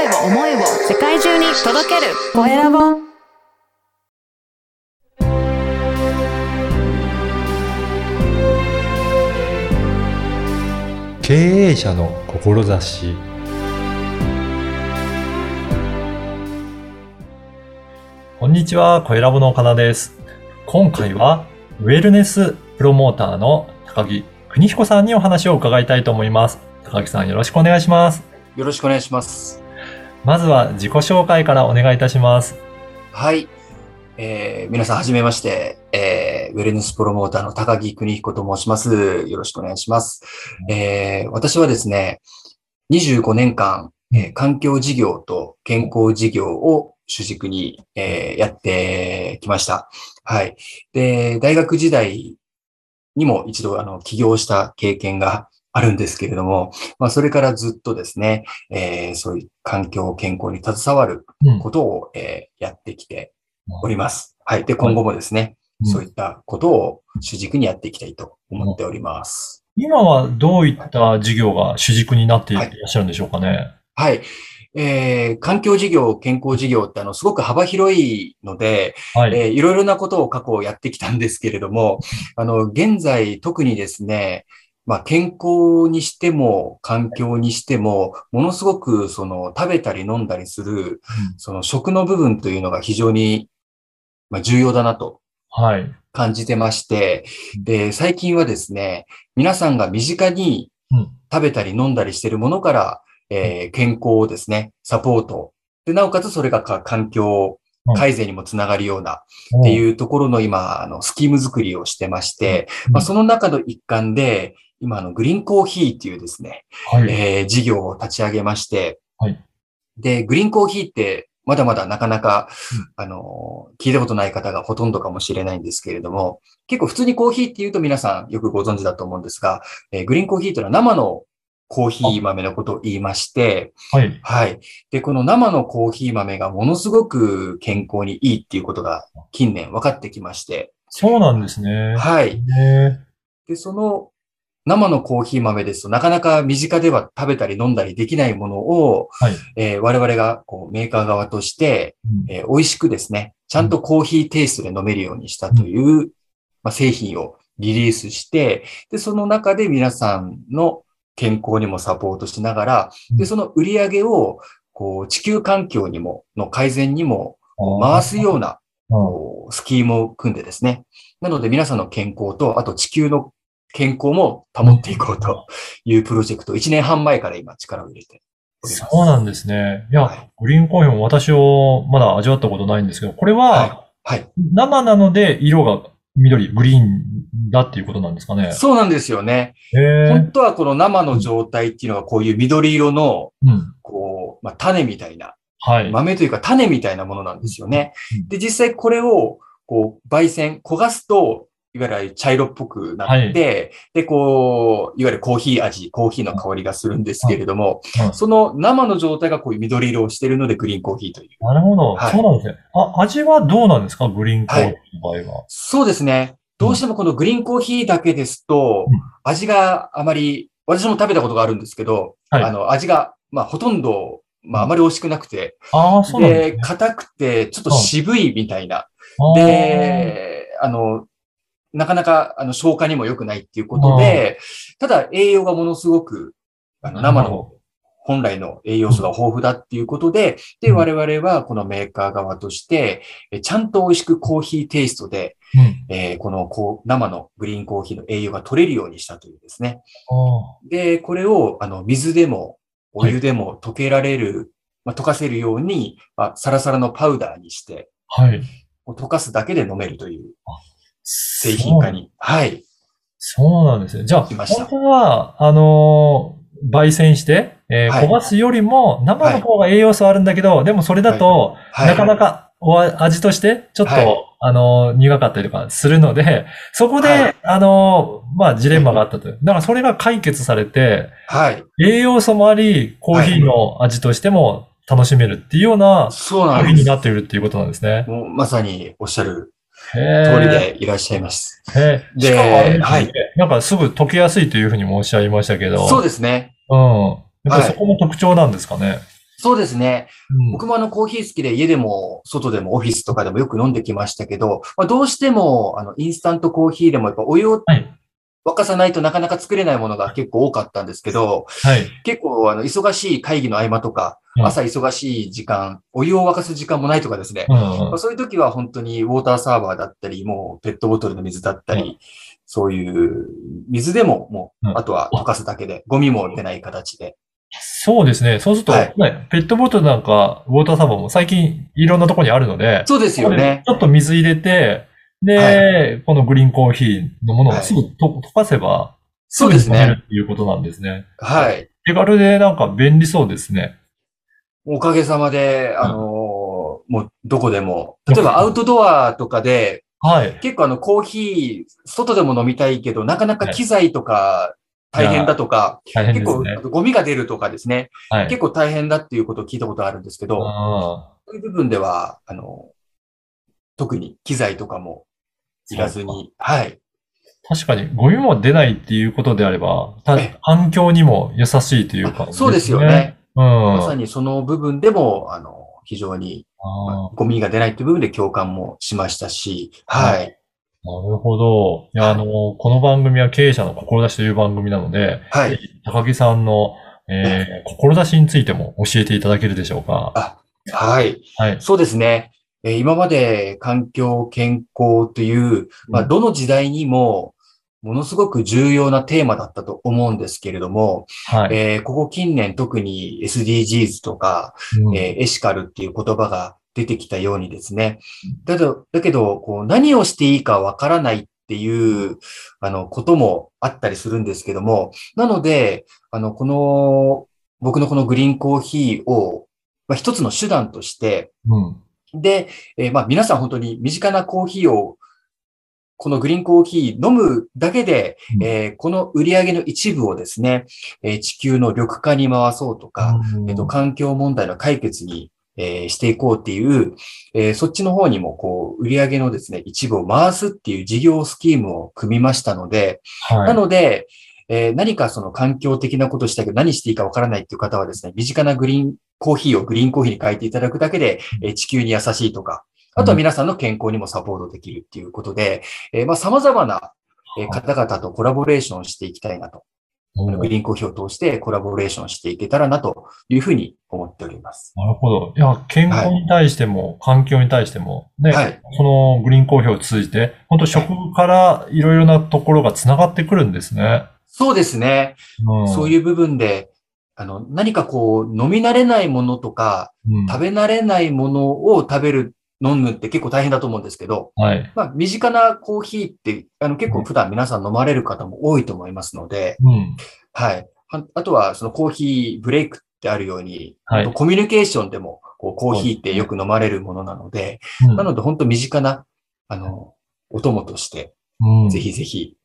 声を思いを世界中に届けるコエラボ経営者の志こんにちは、コエラボの岡田です。今回は、ウェルネスプロモーターの高木邦彦さんにお話を伺いたいと思います。高木さんよろしくお願いします。よろしくお願いします。まずは自己紹介からお願いいたします。はい。えー皆さんはじめまして、えーウェルネスプロモーターの高木邦彦と申します。よろしくお願いします。えー私はですね、25年間、えー環境事業と健康事業を主軸に、えーやってきました。はい。で、大学時代にも一度、あの、起業した経験があるんですけれども、まあ、それからずっとですね、えーそういう環境、健康に携わるうんことを、えーやってきております。はい。で、今後もですね、うんそういったことを主軸にやっていきたいと思っております。今はどういった事業が主軸になっていらっしゃるんでしょうかね。はい。えー環境事業、健康事業ってあの、すごく幅広いので、はい。えーいろいろなことを過去やってきたんですけれども、あの、現在特にですね、まあ、健康にしても、環境にしても、ものすごく、その、食べたり飲んだりする、その食の部分というのが非常に、まあ、重要だなとはい。感じてまして、で、最近はですね、皆さんが身近にうん。食べたり飲んだりしているものから、えー健康をですね、サポート。で、なおかつそれがか環境改善にもつながるようなってういうところの今、あの、スキーム作りをしてまして、まあ、その中の一環で、今、あの、グリーンコーヒーっていうですね、ん。はい。えー事業を立ち上げまして、はいで、グリーンコーヒーって、まだまだなかなか、うんあの、聞いたことない方がほとんどかもしれないんですけれども、結構普通にコーヒーって言うと皆さんよくご存知だと思うんですが、えーグリーンコーヒーというのは生のコーヒー豆のことを言いまして、はい。はい。で、この生のコーヒー豆がものすごく健康にいいっていうことが近年分かってきまして、そうなんですね。はい。ねで、その生のコーヒー豆ですとなかなか身近では食べたり飲んだりできないものを、はい。えー我々がこうメーカー側として、うん。えー美味しくですね、ちゃんとコーヒーテイストで飲めるようにしたという、まあ、製品をリリースして、で、その中で皆さんの健康にもサポートしながら、で、その売り上げを、こう、地球環境にも、の改善にも回すような、スキームを組んでですね。なので皆さんの健康と、あと地球の健康も保っていこうというプロジェクトを1年半前から今力を入れて。そうなんですね。いや、はいグリーンコーヒーも私をまだ味わったことないんですけど、これはははい。生なので色が緑、グリーンだっていうことなんですかね。そうなんですよね。本当はこの生の状態っていうのがこういう緑色の、うん。こう、まあ、種みたいな、はい。豆というか種みたいなものなんですよねうん。で、実際これを、こう、焙煎、焦がすと、いわゆる茶色っぽくなって、で、こう、いわゆるコーヒー味、コーヒーの香りがするんですけれども、うんその生の状態がこういう緑色をしているのでグリーンコーヒーという。なるほど。はいそうなんですね。あ、味はどうなんですか？グリーンコーヒーの場合は。そうですね。どうしてもこのグリーンコーヒーだけですとうん、味があまり、私も食べたことがあるんですけど、はいあの、味が、まあ、ほとんど、まあ、あまり美味しくなくて、ああ、そうなんですで、ね。硬くて、ちょっと渋いみたいな。で、あの、なかなか、あの、消化にも良くないっていうことで、ただ栄養がものすごく、あの、生の本来の栄養素が豊富だっていうことで、で、うん我々はこのメーカー側として、えちゃんと美味しくコーヒーテイストで、うん。えーこのこう生のグリーンコーヒーの栄養が取れるようにしたというですね。あで、これを、あの、水でも、お湯でも溶けられる、まあ、溶かせるように、まあ、サラサラのパウダーにして、ーはい。溶かすだけで飲めるという製製品化に、はい、そうなんですね。じゃあ、来ました本当は、あのー焙煎して、えーはい焦がすよりも、生の方が栄養素あるんだけど、でもそれだと、はい。なかなかお味として、ちょっと、はいあのー苦かったりとかするので、そこで、はいあのーまあ、ジレンマがあったという。だからそれが解決されて、はい。栄養素もあり、コーヒーの味としても楽しめるっていうようなそうなんです。なっているっていうことなんですね。もうまさにおっしゃるへ通りーでいらっしゃいます。ではいなんかすぐ溶けやすいというふうにもおっしゃいましたけど。そうですね。うん。やっぱそこも特徴なんですかね。そうですね。うん僕もあのコーヒー好きで家でも外でもオフィスとかでもよく飲んできましたけど、まあ、どうしてもあのインスタントコーヒーでもやっぱお湯をはい。沸かさないとなかなか作れないものが結構多かったんですけど、はい。結構あの忙しい会議の合間とか、うん朝忙しい時間、お湯を沸かす時間もないとかですね、うんまあ、そういう時は本当にウォーターサーバーだったり、もうペットボトルの水だったり、うそういう水でももう、うんあとは溶かすだけで、ゴミも出ない形で。そうですね。そうすると、はいね、ペットボトルなんか、ウォーターサーバーも最近いろんなところにあるので、そうですよね。ちょっと水入れて、で、はこのグリーンコーヒーのものをはいすぐと溶かせば、そうですねっていうことなんですね。はい。手軽でなんか便利そうですね。おかげさまで、あのーもうどこでも、例えばアウトドアとかで、はい。結構あのコーヒー、外でも飲みたいけど、なかなか機材とか大変だとか、大変結構。ゴミが出るとかですね、はい。結構大変だっていうことを聞いたことあるんですけど、あそういう部分では、あの、特に機材とかもいらずに、はい。ー確かに、ゴミも出ないっていうことであれば、環境にも優しいというか、あそうですよね。うん。まさにその部分でも、あの、非常にゴミが出ないっていう部分で共感もしましたし、はい。なるほど。いや、あの、この番組は経営者の志という番組なので、はい。高木さんの、えー、志についても教えていただけるでしょうか。あ、はい。はい。そうですね。えー今まで環境、健康という、まあ、うんどの時代にも、ものすごく重要なテーマだったと思うんですけれども、はい。えーここ近年特に SDGs とか、うんえーエシカルっていう言葉が出てきたようにですね。だけど、だけど、こう、何をしていいかわからないっていう、あの、こともあったりするんですけども、なので、あの、この、僕のこのグリーンコーヒーを、まあ、一つの手段として、うん。で、えーまあ、皆さん本当に身近なコーヒーを、このグリーンコーヒー飲むだけで、うんえーこの売り上げの一部をですね、えー地球の緑化に回そうとか、えっと、環境問題の解決に、えーしていこうっていう、えーそっちの方にも、こう、売上のですね、一部を回すっていう事業スキームを組みましたので、はい。なので、えー何かその環境的なことしたけど何していいかわからないっていう方はですね、身近なグリーンコーヒーをグリーンコーヒーに変えていただくだけで、えー地球に優しいとか、あとは皆さんの健康にもサポートできるっていうことで、えーまあ様々なえー方々とコラボレーションしていきたいなと。うんグリーンコーヒーを通してコラボレーションしていけたらなというふうに思っております。なるほど。いや、健康に対しても、環境に対しても、ね、はい。このグリーンコーヒーを通じて、本当食からいろいろなところが繋がってくるんですね。そうですね。うん、そういう部分で、あの、何かこう、飲み慣れないものとか、うん。食べ慣れないものを食べる、飲むって結構大変だと思うんですけど、はい。まあ、身近なコーヒーって、あの、結構普段皆さん飲まれる方も多いと思いますので、うん。はい。ああとは、そのコーヒーブレイクってあるように、はいコミュニケーションでも、こう、コーヒーってよく飲まれるものなので、うんなので本当身近な、あの、お供として、うんぜひぜひ。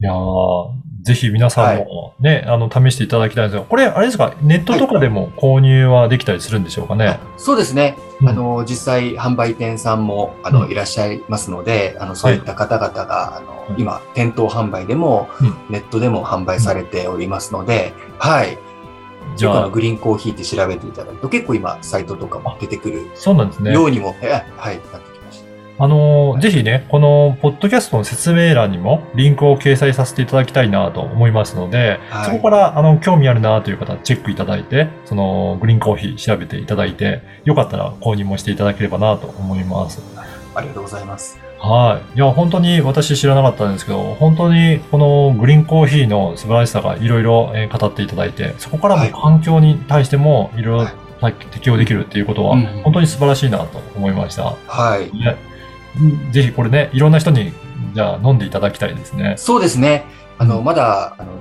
いやーぜひ皆さんもね、あの、試していただきたいんですが、これ、あれですか、ネットとかでも購入はできたりするんでしょうかね？そうですね。うんあの、実際販売店さんも、あの、うんいらっしゃいますので、あの、そういった方々が、あの、うん今、店頭販売でも、うんネットでも販売されておりますので、はい。じゃあグリーンコーヒーって調べていただくと、結構今、サイトとかも出てくるそうなんですね。ようにも、えはい、なって。あのーぜひね、このポッドキャストの説明欄にもリンクを掲載させていただきたいなと思いますので、はいそこからあの興味あるなという方はチェックいただいて、そのグリーンコーヒー調べていただいて、よかったら購入もしていただければなと思います。ありがとうございます。はい。いや、本当に私知らなかったんですけど、本当にこのグリーンコーヒーの素晴らしさがいろいろえー語っていただいて、そこからはいも環境に対してもいろいろはい適用できるっていうことはうん本当に素晴らしいなと思いました。はい。ね、うんぜひこれね、いろんな人に、じゃあ飲んでいただきたいですね。そうですね。あの、うんまだ、あの、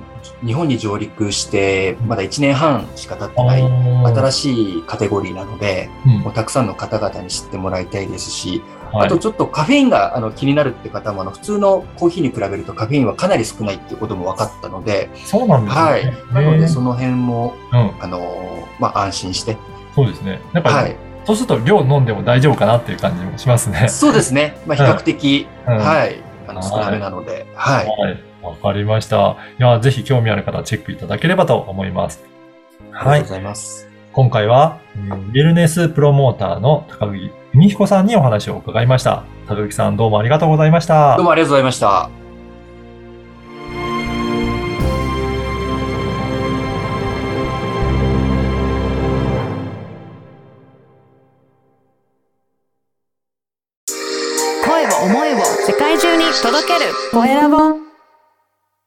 日本に上陸して、まだ1年半しか経ってない、新新しいカテゴリーなので、うんもうたくさんの方々に知ってもらいたいですし、はいあとちょっとカフェインがあの気になるって方もあの普通のコーヒーに比べるとカフェインはかなり少ないっていうことも分かったので、そうなんですね。はい。なのでその辺も、うん、あのーまあ、安心して。そうですね。なんか、はい。そうすると量飲んでも大丈夫かなっていう感じもしますね。そうですね。まあ、比較的、うんはい。あのはい少なめなので、はい。はい。わかりました。いや、ぜひ興味ある方はチェックいただければと思います。はいありがとうご。ざいます。今回は、えーウェルネスプロモーターの高木邦彦さんにお話を伺いました。高木さんどうもありがとうございましたどう。もありがとうございました。